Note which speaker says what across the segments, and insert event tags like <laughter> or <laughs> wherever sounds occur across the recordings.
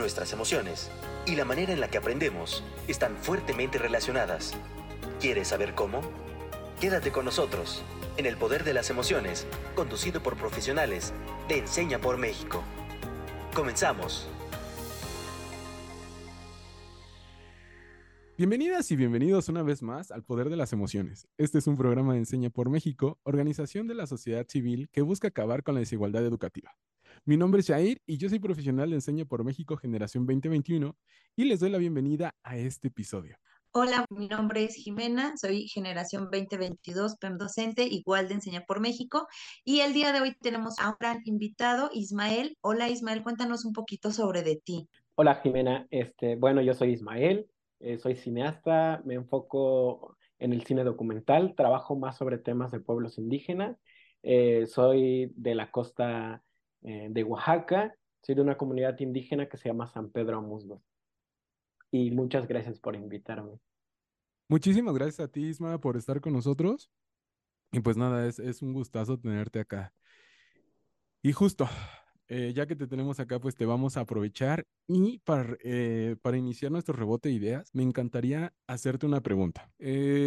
Speaker 1: nuestras emociones y la manera en la que aprendemos están fuertemente relacionadas. ¿Quieres saber cómo? Quédate con nosotros en El Poder de las Emociones, conducido por profesionales de Enseña por México. Comenzamos.
Speaker 2: Bienvenidas y bienvenidos una vez más al Poder de las Emociones. Este es un programa de Enseña por México, organización de la sociedad civil que busca acabar con la desigualdad educativa. Mi nombre es Jair y yo soy profesional de Enseña por México Generación 2021 y les doy la bienvenida a este episodio.
Speaker 3: Hola, mi nombre es Jimena, soy generación 2022, PEM docente, igual de Enseña por México. Y el día de hoy tenemos a un gran invitado, Ismael. Hola Ismael, cuéntanos un poquito sobre de ti.
Speaker 4: Hola Jimena, este, bueno, yo soy Ismael, eh, soy cineasta, me enfoco en el cine documental, trabajo más sobre temas de pueblos indígenas, eh, soy de la costa eh, de Oaxaca, soy de una comunidad indígena que se llama San Pedro Musgos. Y muchas gracias por invitarme.
Speaker 2: Muchísimas gracias a ti, Isma, por estar con nosotros. Y pues nada, es, es un gustazo tenerte acá. Y justo, eh, ya que te tenemos acá, pues te vamos a aprovechar y para, eh, para iniciar nuestro rebote de ideas, me encantaría hacerte una pregunta.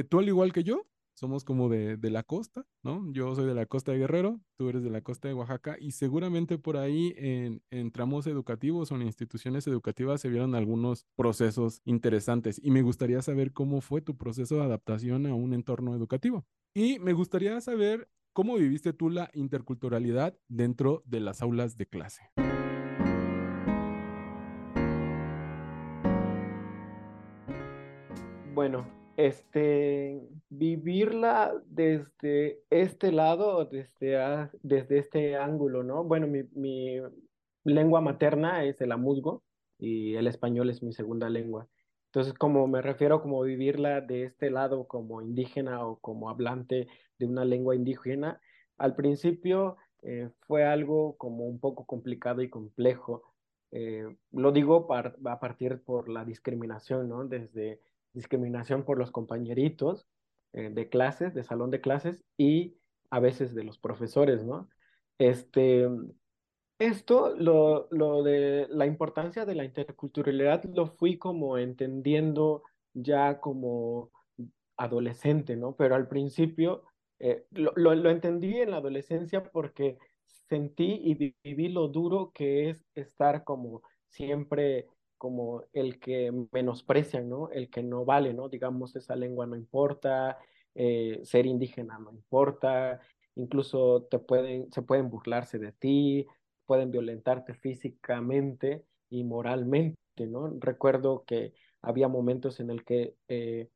Speaker 2: Tú al igual que yo, somos como de, de, la costa, ¿no? Yo soy de la costa de Guerrero, tú eres de la costa de Oaxaca y seguramente por ahí en, en, tramos educativos o en instituciones educativas se vieron algunos procesos interesantes y me gustaría saber cómo fue tu proceso de adaptación a un entorno educativo. Y me gustaría saber ¿Cómo viviste tú la interculturalidad dentro de las aulas de clase?
Speaker 4: Bueno, este, vivirla desde este lado, desde, desde este ángulo, ¿no? Bueno, mi, mi lengua materna es el amuzgo y el español es mi segunda lengua. Entonces, como me refiero como vivirla de este lado como indígena o como hablante de una lengua indígena, al principio eh, fue algo como un poco complicado y complejo. Eh, lo digo a partir por la discriminación, ¿no? Desde discriminación por los compañeritos eh, de clases, de salón de clases y a veces de los profesores, ¿no? Este, esto, lo, lo de la importancia de la interculturalidad, lo fui como entendiendo ya como adolescente, ¿no? Pero al principio eh, lo, lo, entendí en la adolescencia porque sentí y viví lo duro que es estar como siempre como el que menosprecian, ¿no? El que no vale, ¿no? Digamos, esa lengua no importa, eh, ser indígena no importa, incluso te pueden, se pueden burlarse de ti, pueden violentarte físicamente y moralmente, ¿no? Recuerdo que había momentos en el que eh,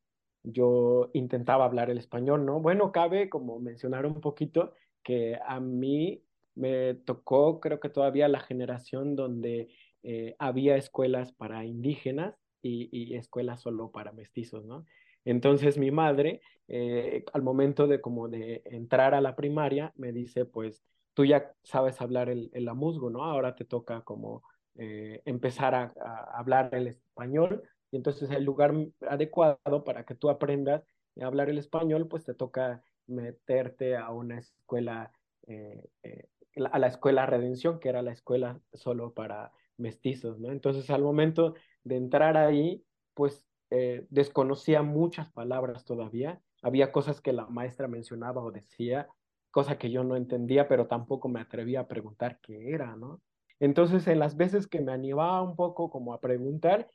Speaker 4: yo intentaba hablar el español, ¿no? Bueno, cabe como mencionar un poquito que a mí me tocó, creo que todavía la generación donde eh, había escuelas para indígenas y, y, escuelas solo para mestizos, ¿no? Entonces mi madre, eh, al momento de como de entrar a la primaria, me dice, pues tú ya sabes hablar el, el amuzgo, ¿no? Ahora te toca como eh, empezar a, a, hablar el español y entonces el lugar adecuado para que tú aprendas a hablar el español, pues te toca meterte a una escuela, eh, eh, a la escuela Redención, que era la escuela solo para mestizos, ¿no? Entonces al momento de entrar ahí, pues eh, desconocía muchas palabras todavía, había cosas que la maestra mencionaba o decía cosa que yo no entendía, pero tampoco me atrevía a preguntar qué era, ¿no? Entonces, en las veces que me animaba un poco como a preguntar,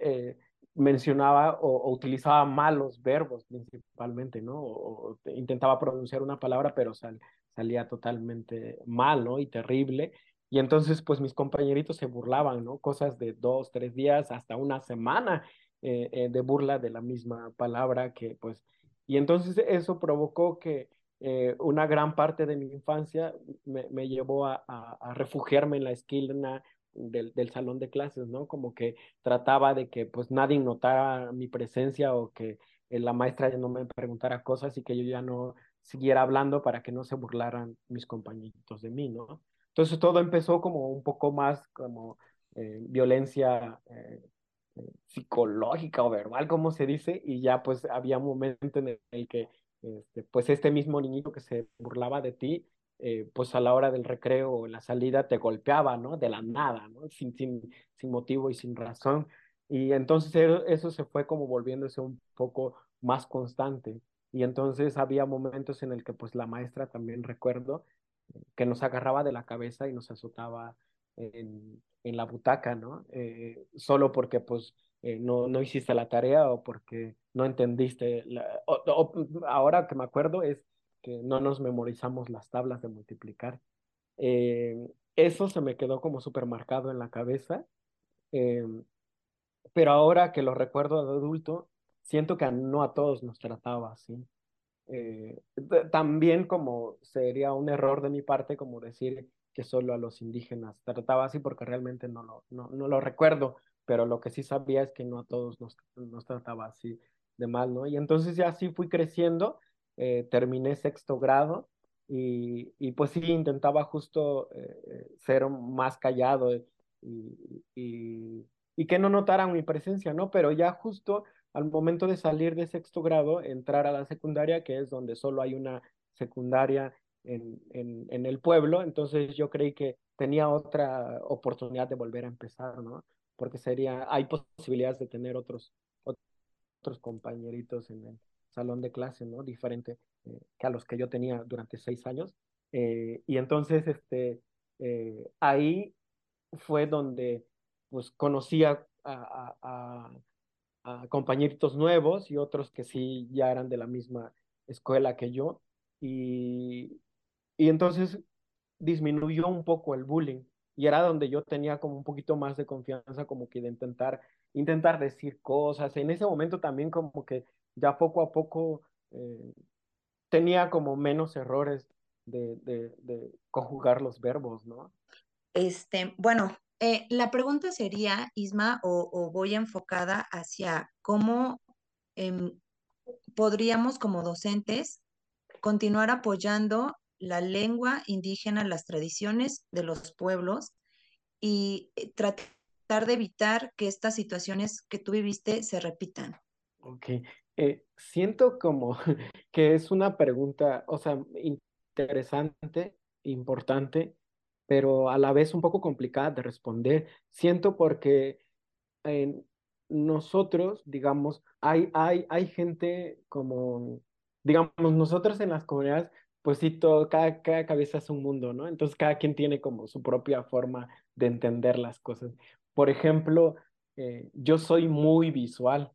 Speaker 4: eh, mencionaba o, utilizaba malos verbos principalmente, ¿no? O, intentaba pronunciar una palabra, pero salía totalmente mal, ¿no? Y terrible. Y entonces, pues mis compañeritos se burlaban, ¿no? Cosas de dos, tres días, hasta una semana eh, eh, de burla de la misma palabra que, pues, y entonces eso provocó que eh, una gran parte de mi infancia me, me llevó a, a, a, refugiarme en la esquina del, del, salón de clases, ¿no? Como que trataba de que pues nadie notara mi presencia o que la maestra ya no me preguntara cosas y que yo ya no siguiera hablando para que no se burlaran mis compañeritos de mí, ¿no? Entonces todo empezó como un poco más como eh, violencia eh, psicológica o verbal, como se dice, y ya pues había un momento en el que este, pues este mismo niñito que se burlaba de ti, eh, pues a la hora del recreo o la salida te golpeaba, ¿no? De la nada, ¿no? Sin, sin, sin motivo y sin razón. Y entonces eso se fue como volviéndose un poco más constante. Y entonces había momentos en el que pues la maestra también recuerdo que nos agarraba de la cabeza y nos azotaba en, en la butaca, ¿no? Eh, solo porque pues eh, no, no hiciste la tarea o porque no entendiste. La, ahora que me acuerdo es que no nos memorizamos las tablas de multiplicar. Eh, eso se me quedó como súper marcado en la cabeza. pero ahora que lo recuerdo de adulto, siento que no a todos nos trataba así. Eh, también como sería un error de mi parte como decir que solo a los indígenas trataba así porque realmente no lo, no, no lo recuerdo, pero lo que sí sabía es que no a todos nos, nos trataba así de mal, ¿no? Y entonces ya así fui creciendo, eh, terminé sexto grado y, y, pues sí intentaba justo eh, ser más callado y, y, y que no notaran mi presencia, ¿no? Pero ya justo al momento de salir de sexto grado, entrar a la secundaria, que es donde solo hay una secundaria en, en, el pueblo, entonces yo creí que tenía otra oportunidad de volver a empezar, ¿no? Porque sería, hay posibilidades de tener otros, otros compañeritos en el salón de clase, ¿no? Diferente eh, que a los que yo tenía durante seis años. Eh, y entonces, este, eh, ahí fue donde, pues, conocía a a compañeritos nuevos y otros que sí ya eran de la misma escuela que yo. Y, y entonces disminuyó un poco el bullying y era donde yo tenía como un poquito más de confianza como que de intentar, intentar decir cosas. En ese momento también como que ya poco a poco eh, tenía como menos errores de, de, de conjugar los verbos, ¿no?
Speaker 3: Este, bueno, eh, la pregunta sería, Isma, o, voy enfocada hacia cómo em, podríamos como docentes continuar apoyando la lengua indígena, las tradiciones de los pueblos y eh, tratar de evitar que estas situaciones que tú viviste se repitan.
Speaker 4: Ok, eh, siento como <laughs> que es una pregunta, o sea, interesante, importante, pero a la vez un poco complicada de responder. Siento porque en nosotros, digamos, hay, hay, hay gente como, digamos, nosotros en las comunidades, pues sí, todo, cada, cada cabeza es un mundo, ¿no? Entonces cada quien tiene como su propia forma de entender las cosas. Por ejemplo, eh, yo soy muy visual,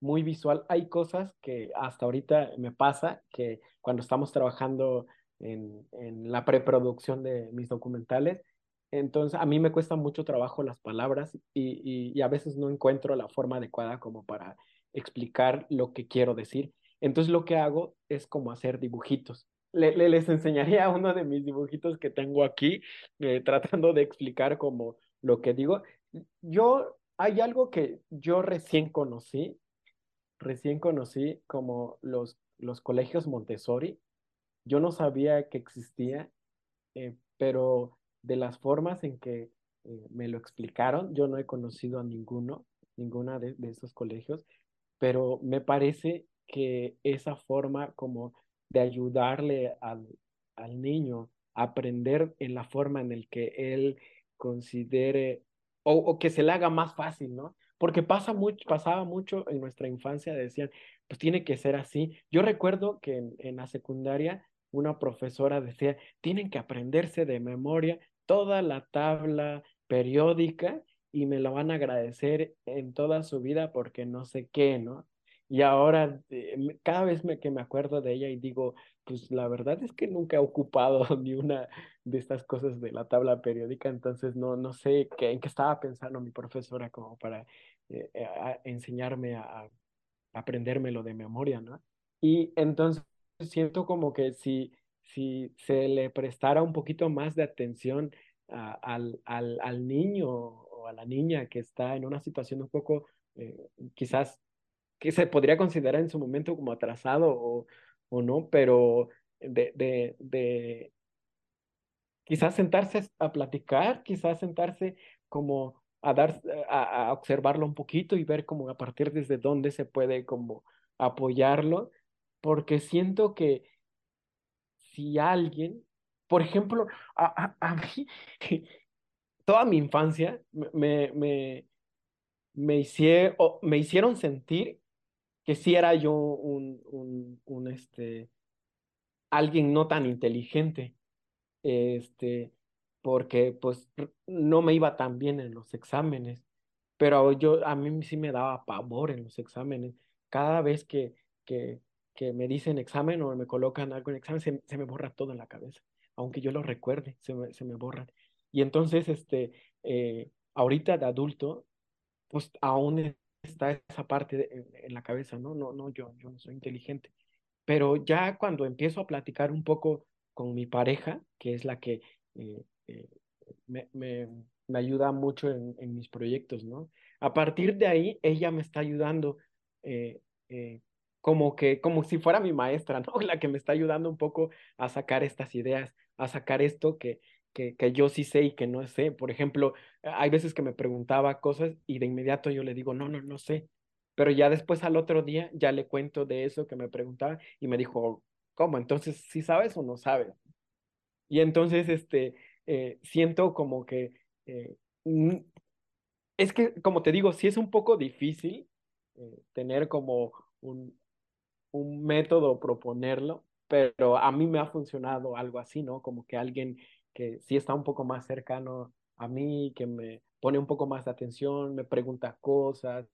Speaker 4: muy visual. Hay cosas que hasta ahorita me pasa que cuando estamos trabajando en, en la preproducción de mis documentales. Entonces, a mí me cuesta mucho trabajo las palabras y, y, a veces no encuentro la forma adecuada como para explicar lo que quiero decir. Entonces, lo que hago es como hacer dibujitos. Le, les enseñaría <laughs> uno de mis dibujitos que tengo aquí, eh, tratando de explicar como lo que digo. Yo, hay algo que yo recién conocí, recién conocí como los, los colegios Montessori, yo no sabía que existía, eh, pero de las formas en que eh, me lo explicaron, yo no he conocido a ninguno, ninguna de, esos colegios, pero me parece que esa forma como de ayudarle al, al niño a aprender en la forma en el que él considere o, o, que se le haga más fácil, ¿no? Porque pasa mucho, pasaba mucho en nuestra infancia, decían, pues tiene que ser así. Yo recuerdo que en, en la secundaria una profesora decía, tienen que aprenderse de memoria toda la tabla periódica y me lo van a agradecer en toda su vida porque no sé qué, ¿no? Y ahora, eh, cada vez que me acuerdo de ella y digo, pues la verdad es que nunca he ocupado <laughs> ni una de estas cosas de la tabla periódica, entonces no, no sé qué, en qué estaba pensando mi profesora como para eh, eh, enseñarme a, a aprendérmelo de memoria, ¿no? Y entonces siento como que si, si se le prestara un poquito más de atención al, al, al, niño o a la niña que está en una situación un poco, eh, quizás, que se podría considerar en su momento como atrasado o, o no, pero de, de, de quizás sentarse a platicar, quizás sentarse como a dar, a, a, observarlo un poquito y ver como a partir desde dónde se puede como apoyarlo porque siento que si alguien por ejemplo, a, a, mí, <laughs> toda mi infancia me, me, me, hicieron, me hicieron sentir que sí era yo un, un, un, este, alguien no tan inteligente, este, porque pues no me iba tan bien en los exámenes, pero yo, a mí sí me daba pavor en los exámenes. Cada vez que, que, que me dicen examen o me colocan algo en examen, se, se me borra todo en la cabeza aunque yo lo recuerde, se me, se me borran. Y entonces, este, eh, ahorita de adulto, pues aún está esa parte en, la cabeza, ¿no? No, no, yo, yo no soy inteligente. Pero ya cuando empiezo a platicar un poco con mi pareja, que es la que eh, eh, me, me, me, ayuda mucho en, en, mis proyectos, ¿no? A partir de ahí, ella me está ayudando como que, como si fuera mi maestra, ¿no? <laughs> La que me está ayudando un poco a sacar estas ideas a sacar esto que, que, que, yo sí sé y que no sé. Por ejemplo, hay veces que me preguntaba cosas y de inmediato yo le digo, no, no, no sé. Pero ya después al otro día ya le cuento de eso que me preguntaba y me dijo, ¿cómo? Entonces, ¿sí sabes o no sabes? Y entonces, este, eh, siento como que, eh, es que, como te digo, sí es un poco difícil eh, tener como un, un método, proponerlo, pero a mí me ha funcionado algo así, ¿no? Como que alguien que sí está un poco más cercano a mí, que me pone un poco más de atención, me pregunta cosas,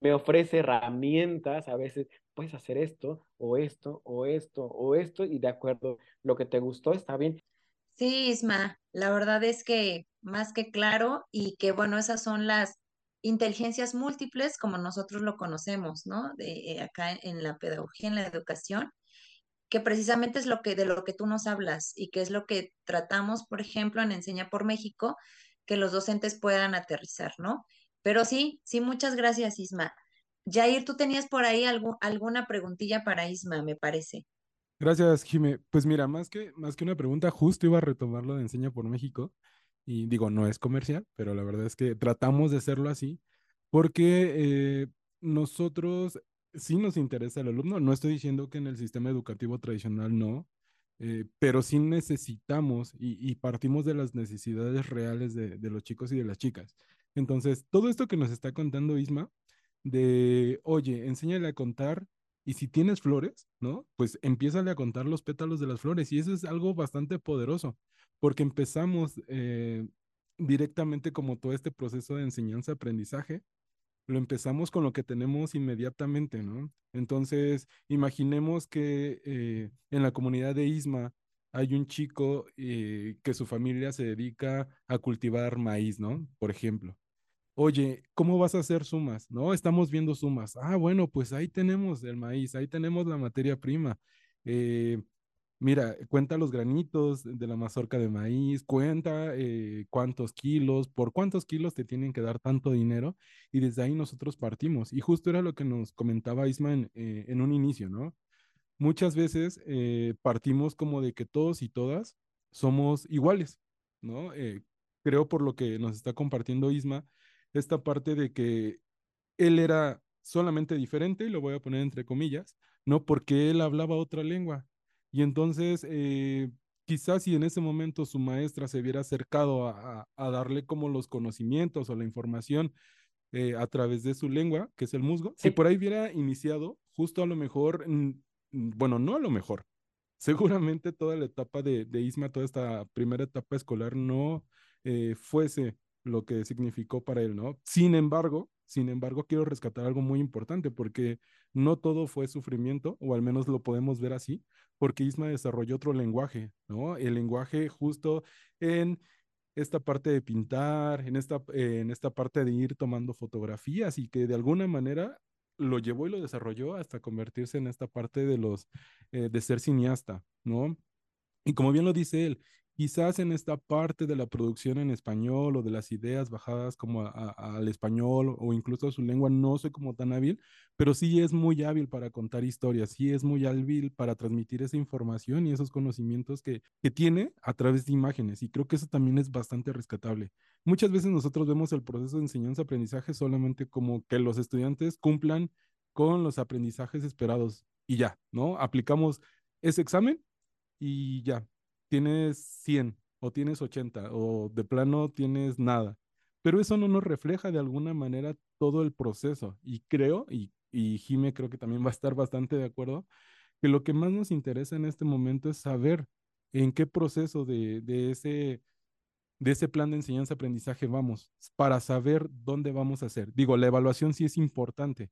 Speaker 4: me ofrece herramientas, a veces puedes hacer esto o esto o esto o esto y de acuerdo, lo que te gustó está bien.
Speaker 3: Sí, Isma, la verdad es que más que claro y que bueno, esas son las inteligencias múltiples como nosotros lo conocemos, ¿no? De, eh, acá en la pedagogía, en la educación, que precisamente es lo que de lo que tú nos hablas y que es lo que tratamos, por ejemplo, en Enseña por México, que los docentes puedan aterrizar, ¿no? Pero sí, sí, muchas gracias, Isma. Jair, tú tenías por ahí algo, alguna preguntilla para Isma, me parece.
Speaker 2: Gracias, Jime. Pues mira, más que, más que una pregunta, justo iba a retomarlo de Enseña por México. Y digo, no es comercial, pero la verdad es que tratamos de hacerlo así, porque eh, nosotros sí nos interesa el alumno. No estoy diciendo que en el sistema educativo tradicional no, eh, pero sí necesitamos y, partimos de las necesidades reales de, los chicos y de las chicas. Entonces, todo esto que nos está contando Isma, de, oye, enséñale a contar y si tienes flores, ¿no? Pues empiézale a contar los pétalos de las flores y eso es algo bastante poderoso, porque empezamos eh, directamente como todo este proceso de enseñanza-aprendizaje lo empezamos con lo que tenemos inmediatamente, ¿no? Entonces, imaginemos que eh, en la comunidad de Isma hay un chico eh, que su familia se dedica a cultivar maíz, ¿no? Por ejemplo. Oye, ¿cómo vas a hacer sumas? No, estamos viendo sumas. Ah, bueno, pues ahí tenemos el maíz, ahí tenemos la materia prima. Eh, mira, cuenta los granitos de la mazorca de maíz, cuenta eh, cuántos kilos, por cuántos kilos te tienen que dar tanto dinero y desde ahí nosotros partimos. Y justo era lo que nos comentaba Isma en, eh, un inicio, ¿no? Muchas veces eh, partimos como de que todos y todas somos iguales, ¿no? creo por lo que nos está compartiendo Isma, esta parte de que él era solamente diferente, y lo voy a poner entre comillas, ¿no? Porque él hablaba otra lengua, y entonces, eh, quizás si en ese momento su maestra se hubiera acercado a, darle como los conocimientos o la información eh, a través de su lengua, que es el musgo, si por ahí hubiera iniciado, justo a lo mejor, bueno, no a lo mejor, <laughs> seguramente toda la etapa de, de Isma, toda esta primera etapa escolar no eh, fuese lo que significó para él, ¿no? Sin embargo, sin embargo, quiero rescatar algo muy importante porque no todo fue sufrimiento, o al menos lo podemos ver así, porque Isma desarrolló otro lenguaje, ¿no? El lenguaje justo en esta parte de pintar, en esta, en esta parte de ir tomando fotografías y que de alguna manera lo llevó y lo desarrolló hasta convertirse en esta parte de los, eh, de ser cineasta, ¿no? Y como bien lo dice él, quizás en esta parte de la producción en español o de las ideas bajadas como al español o incluso a su lengua, no soy como tan hábil, pero sí es muy hábil para contar historias, sí es muy hábil para transmitir esa información y esos conocimientos que, que tiene a través de imágenes. Y creo que eso también es bastante rescatable. Muchas veces nosotros vemos el proceso de enseñanza-aprendizaje solamente como que los estudiantes cumplan con los aprendizajes esperados y ya, ¿no? Aplicamos ese examen y ya, tienes 100 o tienes 80 o de plano tienes nada. Pero eso no nos refleja de alguna manera todo el proceso. Y creo, y, y Jime creo que también va a estar bastante de acuerdo, que lo que más nos interesa en este momento es saber en qué proceso de, de ese de ese plan de enseñanza-aprendizaje vamos, para saber dónde vamos a hacer. Digo, la evaluación sí es importante,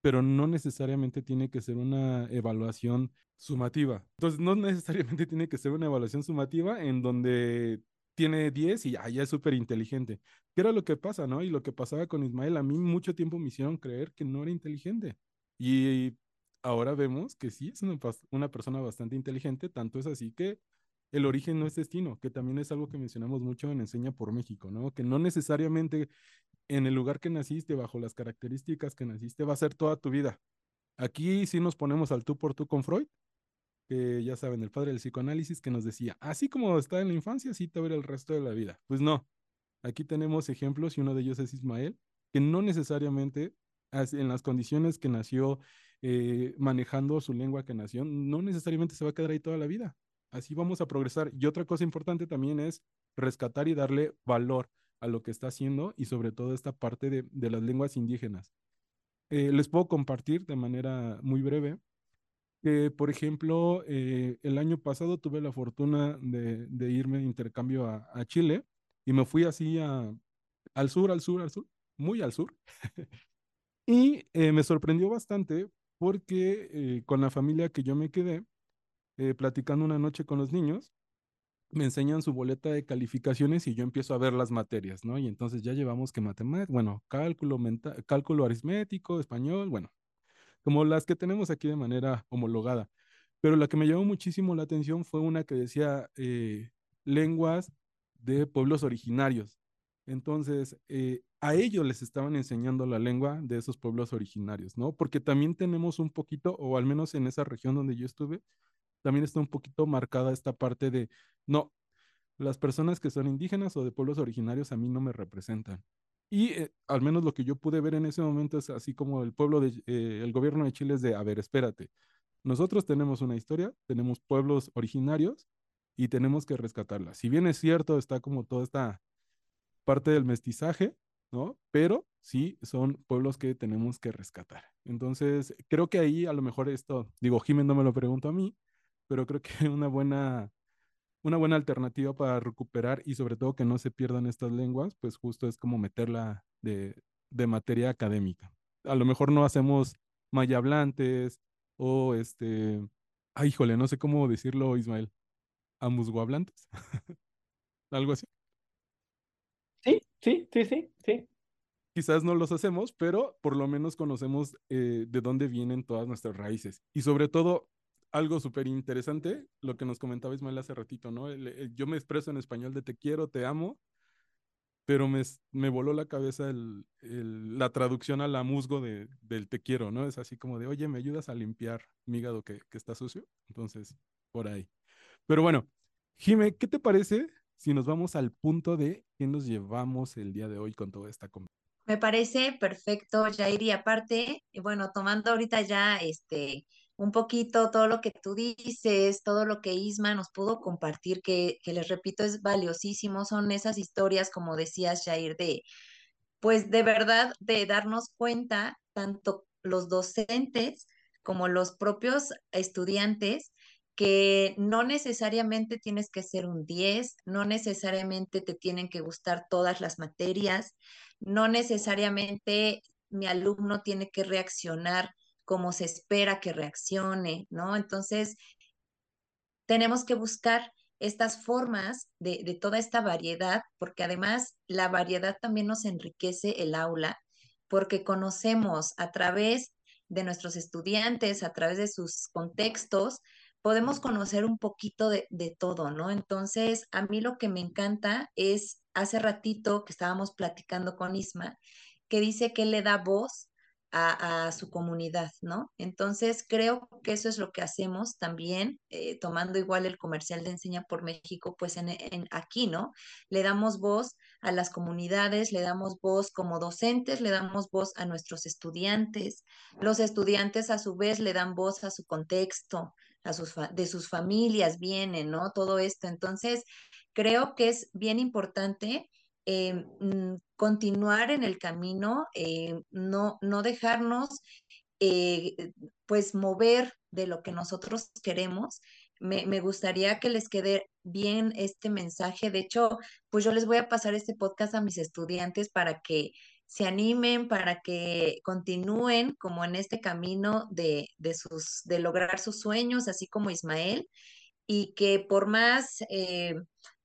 Speaker 2: pero no necesariamente tiene que ser una evaluación sumativa. Entonces, no necesariamente <laughs> tiene que ser una evaluación sumativa en donde tiene 10 y ya, es súper inteligente. ¿Qué era lo que pasa, no? Y lo que pasaba con Ismael, a mí mucho tiempo me hicieron creer que no era inteligente. Y ahora vemos que sí es una, una persona bastante inteligente, tanto es así que el origen no es destino, que también es algo que mencionamos mucho en Enseña por México, ¿no? Que no necesariamente en el lugar que naciste, bajo las características que naciste, va a ser toda tu vida. Aquí sí nos ponemos al tú por tú con Freud, que ya saben, el padre del psicoanálisis, que nos decía, así como está en la infancia, así te va a ver el resto de la vida. Pues no, aquí tenemos ejemplos y uno de ellos es Ismael, que no necesariamente en las condiciones que nació, eh, manejando su lengua que nació, no necesariamente se va a quedar ahí toda la vida así vamos a progresar. Y otra cosa importante también es rescatar y darle valor a lo que está haciendo y sobre todo esta parte de, las lenguas indígenas. Eh, les puedo compartir de manera muy breve que, por ejemplo, eh, el año pasado tuve la fortuna de, irme de intercambio a, Chile y me fui así al sur, al sur, al sur, muy al sur. <laughs> y eh, me sorprendió bastante porque con la familia que yo me quedé, platicando una noche con los niños, me enseñan su boleta de calificaciones y yo empiezo a ver las materias, ¿no? Y entonces ya llevamos que matemáticas, bueno, cálculo, mental, cálculo aritmético, español, bueno, como las que tenemos aquí de manera homologada. Pero la que me llamó muchísimo la atención fue una que decía eh, lenguas de pueblos originarios. Entonces, eh, a ellos les estaban enseñando la lengua de esos pueblos originarios, ¿no? Porque también tenemos un poquito, o al menos en esa región donde yo estuve, también está un poquito marcada esta parte de, no, las personas que son indígenas o de pueblos originarios a mí no me representan. Y eh, al menos lo que yo pude ver en ese momento es así como el pueblo de, eh, el gobierno de Chile es de, a ver, espérate, nosotros tenemos una historia, tenemos pueblos originarios y tenemos que rescatarla. Si bien es cierto, está como toda esta parte del mestizaje, ¿no? Pero sí son pueblos que tenemos que rescatar. Entonces, creo que ahí a lo mejor esto, digo, Jiménez no me lo pregunto a mí, pero creo que <laughs> una buena, una buena alternativa para recuperar y sobre todo que no se pierdan estas lenguas, pues justo es como meterla de, de materia académica. A lo mejor no hacemos maya hablantes o este, ay, híjole, no sé cómo decirlo, Ismael, hablantes <laughs> algo así.
Speaker 4: Sí, sí, sí, sí, sí.
Speaker 2: Quizás no los hacemos, pero por lo menos conocemos eh, de dónde vienen todas nuestras raíces. Y sobre todo, algo súper interesante, lo que nos comentaba Ismael hace ratito, ¿no? yo me expreso en español de te quiero, te amo, pero me, me voló la cabeza el, la traducción a la musgo de, del te quiero, ¿no? Es así como de, oye, ¿me ayudas a limpiar mi hígado que, que está sucio? Entonces, por ahí. Pero bueno, Jime, ¿qué te parece si nos vamos al punto de qué nos llevamos el día de hoy con toda esta conversación?
Speaker 3: Me parece perfecto, Jair, y aparte, bueno, tomando ahorita ya este un poquito todo lo que tú dices, todo lo que Isma nos pudo compartir, que, que les repito es valiosísimo, son esas historias, como decías, Jair, de, pues de verdad, de darnos cuenta, tanto los docentes como los propios estudiantes, que no necesariamente tienes que ser un 10, no necesariamente te tienen que gustar todas las materias, no necesariamente mi alumno tiene que reaccionar como se espera que reaccione, ¿no? Entonces, tenemos que buscar estas formas de, de, toda esta variedad, porque además la variedad también nos enriquece el aula, porque conocemos a través de nuestros estudiantes, a través de sus contextos, podemos conocer un poquito de, de todo, ¿no? Entonces, a mí lo que me encanta es, hace ratito que estábamos platicando con Isma, que dice que le da voz a, su comunidad, ¿no? Entonces, creo que eso es lo que hacemos también, eh, tomando igual el comercial de Enseña por México, pues en, aquí, ¿no? Le damos voz a las comunidades, le damos voz como docentes, le damos voz a nuestros estudiantes, los estudiantes a su vez le dan voz a su contexto, a sus de sus familias vienen, ¿no? Todo esto. Entonces, creo que es bien importante eh, mm, continuar en el camino, eh, no, no dejarnos eh, pues mover de lo que nosotros queremos. Me, me, gustaría que les quede bien este mensaje. De hecho, pues yo les voy a pasar este podcast a mis estudiantes para que se animen, para que continúen como en este camino de, de, sus, de lograr sus sueños, así como Ismael, y que por más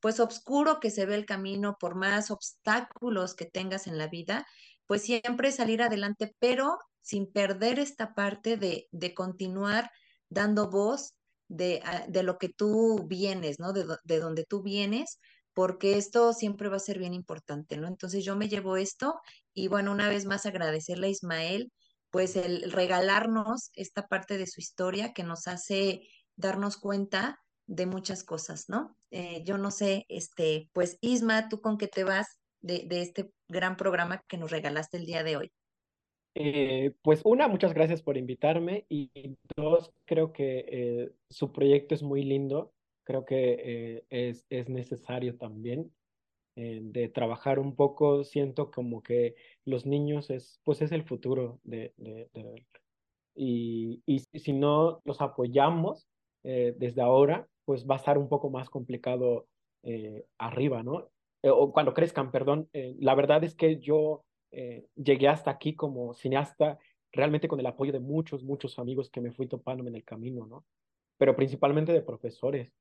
Speaker 3: pues oscuro que se ve el camino, por más obstáculos que tengas en la vida, pues siempre salir adelante, pero sin perder esta parte de, de continuar dando voz de, ah, de, lo que tú vienes, ¿no? De, de, donde tú vienes, porque esto siempre va a ser bien importante, ¿no? Entonces yo me llevo esto y bueno, una vez más agradecerle a Ismael, pues el regalarnos esta parte de su historia que nos hace darnos cuenta de muchas cosas, ¿no? Eh, yo no sé, este, pues Isma, ¿tú con qué te vas de, de este gran programa que nos regalaste el día de hoy?
Speaker 4: Eh, pues una, muchas gracias por invitarme y dos, creo que eh, su proyecto es muy lindo, creo que es, es necesario también de trabajar un poco, siento como que los niños es, pues es el futuro de, de, de y, y si no los apoyamos desde ahora, pues va a estar un poco más complicado arriba, ¿no? o cuando crezcan, perdón. la verdad es que yo eh, llegué hasta aquí como cineasta realmente con el apoyo de muchos, muchos amigos que me fui topando en el camino, ¿no? Pero principalmente de profesores.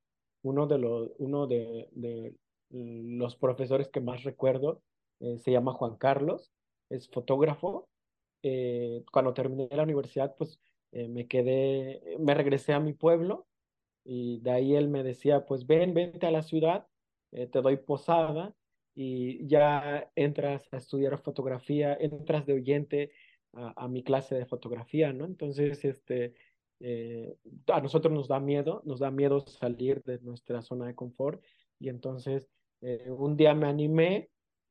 Speaker 4: Uno de los, uno de, de los profesores que más recuerdo eh, se llama Juan Carlos, es fotógrafo. Eh, cuando terminé la universidad, pues eh, me quedé, me regresé a mi pueblo y de ahí él me decía, pues ven, vente a la ciudad, te doy posada y ya entras a estudiar fotografía, entras de oyente a, a mi clase de fotografía, ¿no? Entonces, este, eh, a nosotros nos da miedo, nos da miedo salir de nuestra zona de confort y entonces eh, un día me animé,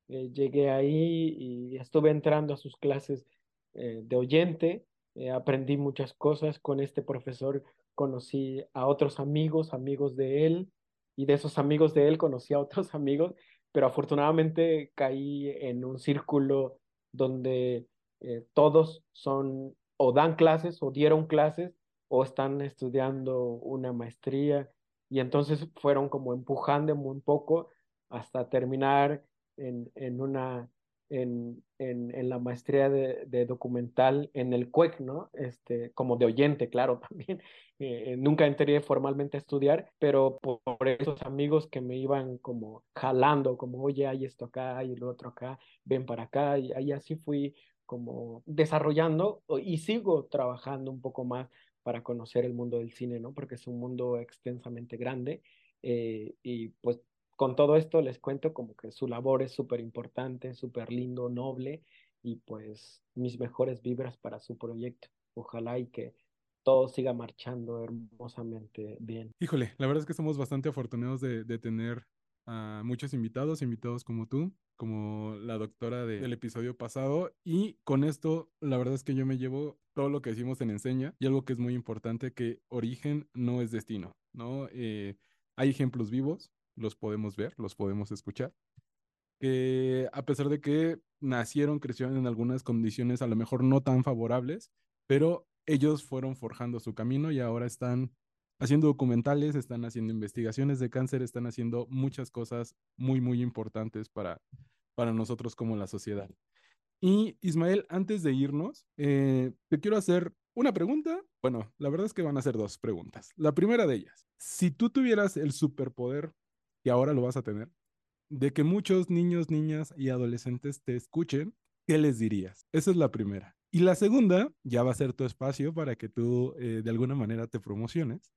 Speaker 4: eh, llegué ahí y estuve entrando a sus clases de oyente, aprendí muchas cosas con este profesor, conocí a otros amigos, amigos de él, y de esos amigos de él conocí a otros <laughs> amigos pero afortunadamente caí en un círculo donde eh, todos son o dan clases o dieron clases o están estudiando una maestría y entonces fueron como empujando un poco hasta terminar en, en una en, en, en la maestría de, de, documental en el CUEC, ¿no? Este, como de oyente, claro, <laughs> también. Eh, nunca entré formalmente a estudiar, pero por, por, esos amigos que me iban como jalando, como, oye, hay esto acá, hay lo otro acá, ven para acá, y ahí así fui como desarrollando y sigo trabajando un poco más para conocer el mundo del cine, ¿no? Porque es un mundo extensamente grande eh, y pues con todo esto les cuento como que su labor es súper importante, súper lindo, noble y pues mis mejores vibras para su proyecto. Ojalá y que todo siga marchando hermosamente bien.
Speaker 2: Híjole, la verdad es que somos bastante afortunados de, de tener a muchos invitados, invitados como tú, como la doctora de, del episodio pasado. Y con esto, la verdad es que yo me llevo todo lo que decimos en Enseña y algo que es muy importante, que origen no es destino, ¿no? Eh, hay ejemplos vivos, los podemos ver, los podemos escuchar, que a pesar de que nacieron, crecieron en algunas condiciones a lo mejor no tan favorables, pero ellos fueron forjando su camino y ahora están haciendo documentales, están haciendo investigaciones de cáncer, están haciendo muchas cosas muy, muy importantes para, para nosotros como la sociedad. Y Ismael, antes de irnos, eh, te quiero hacer una pregunta. Bueno, la verdad es que van a ser dos preguntas. La primera de ellas, si tú tuvieras el superpoder y ahora lo vas a tener, de que muchos niños, niñas y adolescentes te escuchen, ¿qué les dirías? Esa es la primera. Y la segunda, ya va a ser tu espacio para que tú eh, de alguna manera te promociones.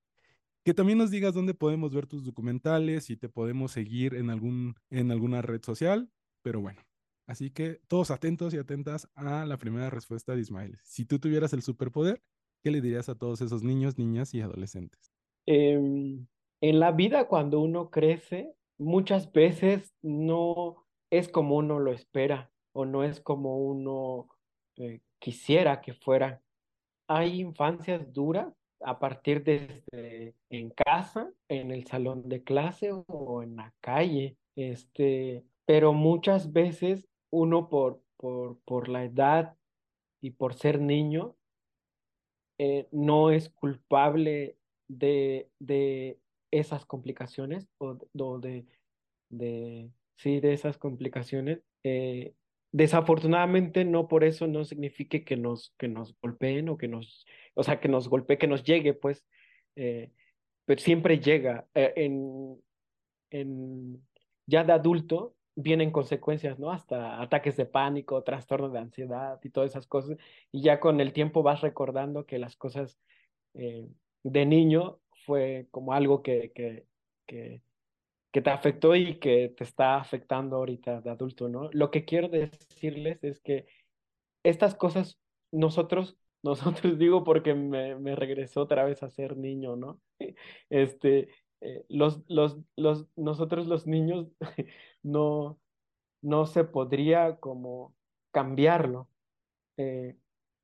Speaker 2: Que también nos digas dónde podemos ver tus documentales y te podemos seguir en, algún, en alguna red social. Pero bueno, así que todos atentos y atentas a la primera respuesta de Ismael. Si tú tuvieras el superpoder, ¿qué le dirías a todos esos niños, niñas y adolescentes?
Speaker 4: Eh, en la vida cuando uno crece, muchas veces no es como uno lo espera o no es como uno eh, quisiera que fuera. Hay infancias duras a partir de en casa, en el salón de clase o en la calle. Este, pero muchas veces uno por, por, por la edad y por ser niño, eh, no es culpable de, de esas complicaciones o, de, de, sí, de esas complicaciones. Eh, desafortunadamente no por eso no signifique que nos, que nos golpeen o que nos, o sea, que nos golpee, que nos llegue, pues, eh, pero siempre llega. en, en, ya de adulto vienen consecuencias, ¿no? Hasta ataques de pánico, trastornos de ansiedad y todas esas cosas. Y ya con el tiempo vas recordando que las cosas eh, de niño fue como algo que, que, que, que, te afectó y que te está afectando ahorita de adulto, ¿no? Lo que quiero decirles es que estas cosas nosotros, <laughs> nosotros digo porque me, me regresó otra vez a ser niño, ¿no? <laughs> Este, eh, los, los, los, nosotros los niños <laughs> no, no se podría como cambiarlo. Eh,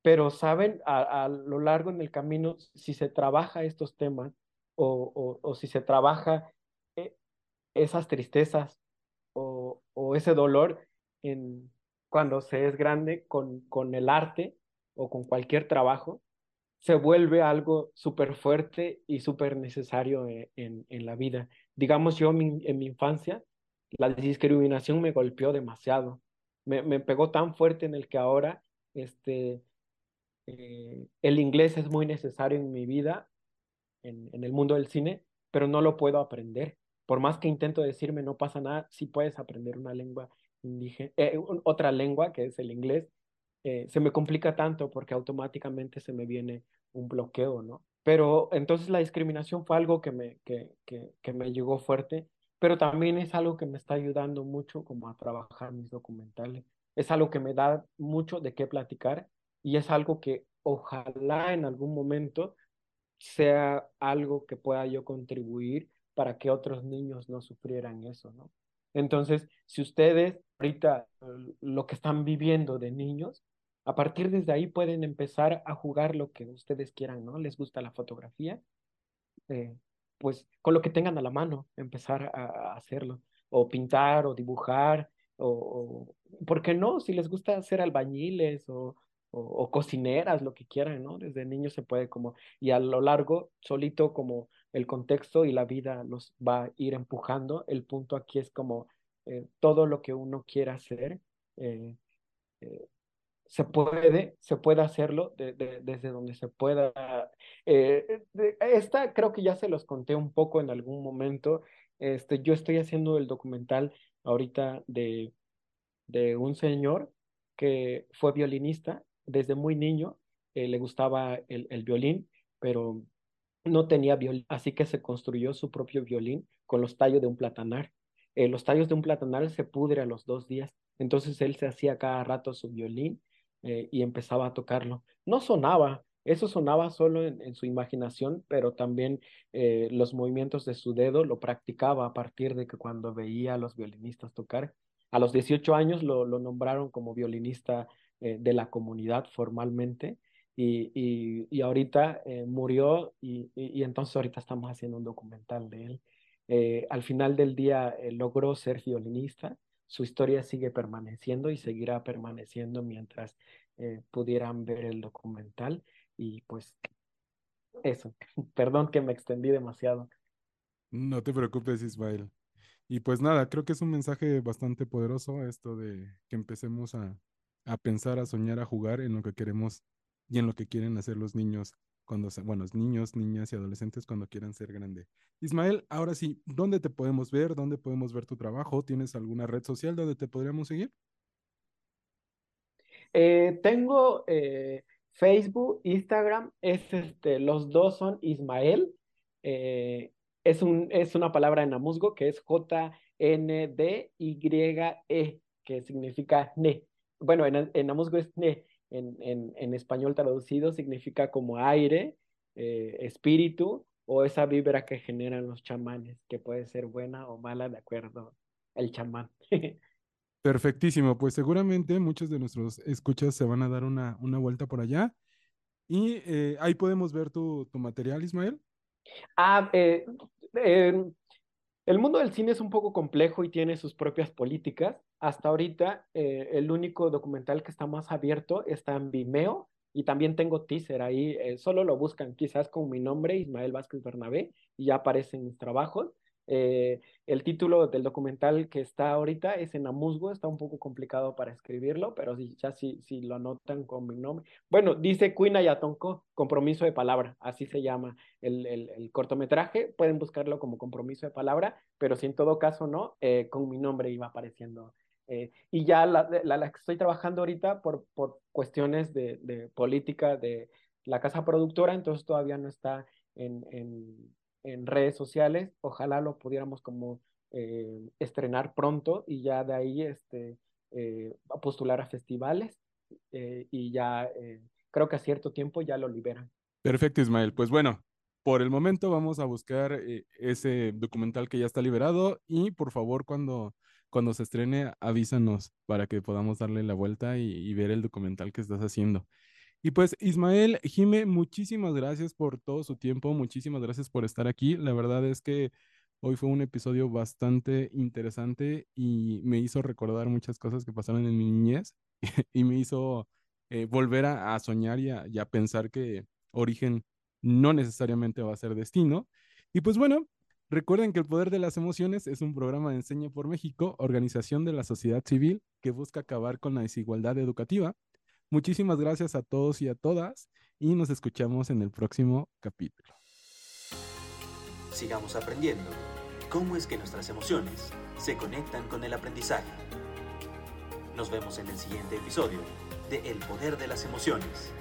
Speaker 4: pero saben, a, lo largo en el camino, si se trabaja estos temas o, o, si se trabaja eh, esas tristezas o, o, ese dolor en, cuando se es grande con, con el arte o con cualquier trabajo, se vuelve algo súper fuerte y súper necesario e, en, en, la vida. Digamos, yo en mi infancia, la discriminación me golpeó demasiado. Me, me pegó tan fuerte en el que ahora este, eh, el inglés es muy necesario en mi vida, en, en, el mundo del cine, pero no lo puedo aprender. Por más que intento decirme no pasa nada, sí puedes aprender una lengua indígena, eh, otra lengua que es el inglés, eh, se me complica tanto porque automáticamente se me viene un bloqueo, ¿no? Pero entonces la discriminación fue algo que me, que, que, que me llegó fuerte, pero también es algo que me está ayudando mucho como a trabajar mis documentales. Es algo que me da mucho de qué platicar y es algo que ojalá en algún momento sea algo que pueda yo contribuir para que otros niños no sufrieran eso, ¿no? Entonces, si ustedes ahorita lo que están viviendo de niños, a partir desde ahí pueden empezar a jugar lo que ustedes quieran, ¿no? Les gusta la fotografía, eh, pues con lo que tengan a la mano, empezar a, hacerlo, o pintar, o dibujar, o, ¿por qué no? Si les gusta hacer albañiles o, o, cocineras, lo que quieran, ¿no? Desde niños se puede como, y a lo largo, solito como el contexto y la vida los va a ir empujando. El punto aquí es como eh, todo lo que uno quiera hacer, eh, eh, se puede, se puede hacerlo desde donde se pueda. Esta creo que ya se los conté un poco en algún momento. Este, yo estoy haciendo el documental ahorita de, de un señor que fue violinista desde muy niño, eh, le gustaba el, el violín, pero no tenía violín, así que se construyó su propio violín con los tallos de un platanar. Eh, los tallos de un platanar se pudre a los dos días, entonces él se hacía cada rato su violín eh, y empezaba a tocarlo. No sonaba, eso sonaba solo en, su imaginación, pero también los movimientos de su dedo lo practicaba a partir de que cuando veía a los violinistas tocar. A los 18 años lo, lo nombraron como violinista eh, de la comunidad formalmente y, y, y ahorita murió y, y, entonces ahorita estamos haciendo un documental de él. al final del día logró ser violinista su historia sigue permaneciendo y seguirá permaneciendo mientras eh, pudieran ver el documental. Y pues eso, <laughs> perdón que me extendí demasiado.
Speaker 2: No te preocupes, Ismael. Y pues nada, creo que es un mensaje bastante poderoso esto de que empecemos a, a pensar, a soñar, a jugar en lo que queremos y en lo que quieren hacer los niños cuando, bueno, niños, niñas y adolescentes cuando quieran ser grande. Ismael, ahora sí, ¿dónde te podemos ver? ¿Dónde podemos ver tu trabajo? ¿Tienes alguna red social donde te podríamos seguir?
Speaker 4: Eh, tengo eh, Facebook, Instagram, es este, los dos son Ismael. Eh, es, un, es una palabra en amusgo que es J-N-D-Y-E, que significa ne. Bueno, en, en amusgo es ne en, en, español traducido significa como aire, eh, espíritu o esa vibra que generan los chamanes, que puede ser buena o mala de acuerdo al chamán. <laughs>
Speaker 2: Perfectísimo, pues seguramente muchos de nuestros escuchas se van a dar una, una vuelta por allá. Y eh, ahí podemos ver tu, tu material, Ismael.
Speaker 4: Ah, eh, eh, el mundo del cine es un poco complejo y tiene sus propias políticas. Hasta ahorita, eh, el único documental que está más abierto está en Vimeo y también tengo teaser ahí. eh, solo lo buscan quizás con mi nombre, Ismael Vázquez Bernabé, y ya aparecen mis trabajos. Eh, el título del documental que está ahorita es en Amusgo, está un poco complicado para escribirlo, pero si, ya si, si lo anotan con mi nombre. Bueno, dice Cuina Yatonco, compromiso de palabra, así se llama el, el, el, cortometraje, pueden buscarlo como compromiso de palabra, pero si en todo caso no, con mi nombre iba apareciendo. Eh, y ya la, la, que estoy trabajando ahorita por, por cuestiones de, de, política de la casa productora, entonces todavía no está en, en, en redes sociales. Ojalá lo pudiéramos como eh, estrenar pronto y ya de ahí este, eh, postular a festivales y ya creo que a cierto tiempo ya lo liberan.
Speaker 2: Perfecto, Ismael. Pues bueno, por el momento vamos a buscar ese documental que ya está liberado y por favor cuando, cuando se estrene avísanos para que podamos darle la vuelta y, y ver el documental que estás haciendo. Y pues Ismael, Jime, muchísimas gracias por todo su tiempo, muchísimas gracias por estar aquí. La verdad es que hoy fue un episodio bastante interesante y me hizo recordar muchas cosas que pasaron en mi niñez <laughs> y me hizo eh, volver a, a soñar y a, y a pensar que origen no necesariamente va a ser destino. Y pues bueno, recuerden que El Poder de las Emociones es un programa de Enseña por México, organización de la sociedad civil que busca acabar con la desigualdad educativa. Muchísimas gracias a todos y a todas y nos escuchamos en el próximo capítulo.
Speaker 1: Sigamos aprendiendo cómo es que nuestras emociones se conectan con el aprendizaje. Nos vemos en el siguiente episodio de El Poder de las Emociones.